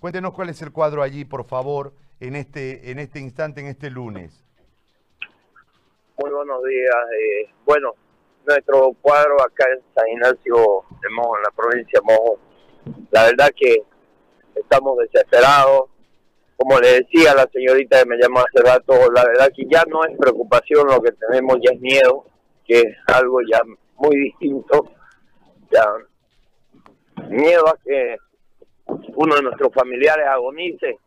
Cuéntenos cuál es el cuadro allí, por favor, en este, en este instante, en este lunes. Muy buenos días. Eh, bueno, nuestro cuadro acá en San Ignacio de Mojo, en la provincia de Mojo, la verdad que estamos desesperados. Como le decía la señorita que me llamó hace rato, la verdad que ya no es preocupación lo que tenemos, ya es miedo, que es algo ya muy distinto. Ya, miedo a que uno de nuestros familiares agonice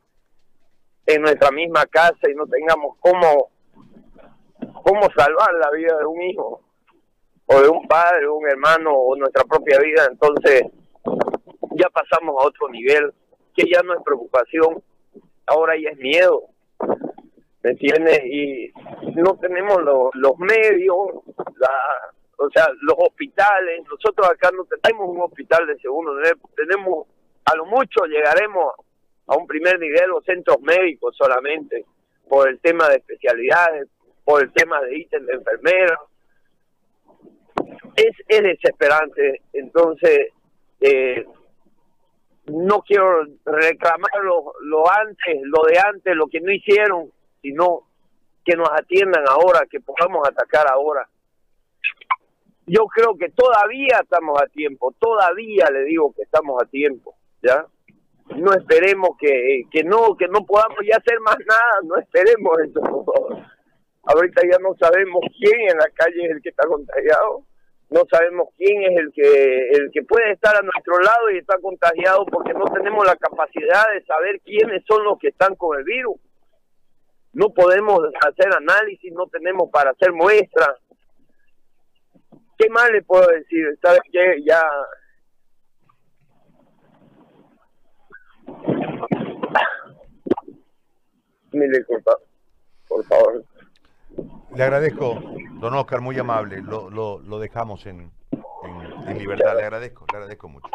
en nuestra misma casa y no tengamos cómo, cómo salvar la vida de un hijo o de un padre, o un hermano o nuestra propia vida. Entonces ya pasamos a otro nivel que ya no es preocupación, ahora ya es miedo. ¿Me entiendes? Y no tenemos los medios, la, o sea, los hospitales. Nosotros acá no tenemos un hospital de segundo, tenemos a lo mucho llegaremos a un primer nivel o centros médicos solamente por el tema de especialidades, por el tema de ítems de enfermeras. Es, es desesperante, entonces eh, no quiero reclamar lo antes, lo de antes, lo que no hicieron, sino que nos atiendan ahora, que podamos atacar ahora. Yo creo que todavía estamos a tiempo, todavía le digo que estamos a tiempo ya no esperemos que, que no que no podamos ya hacer más nada no esperemos eso ahorita ya no sabemos quién en la calle es el que está contagiado no sabemos quién es el que el que puede estar a nuestro lado y está contagiado porque no tenemos la capacidad de saber quiénes son los que están con el virus. No podemos hacer análisis no tenemos para hacer muestras. Qué más le puedo decir sabes qué ya Disculpas, por favor. Le agradezco, don Oscar, muy amable. Lo, lo, lo dejamos en, en, en libertad. Le agradezco, le agradezco mucho.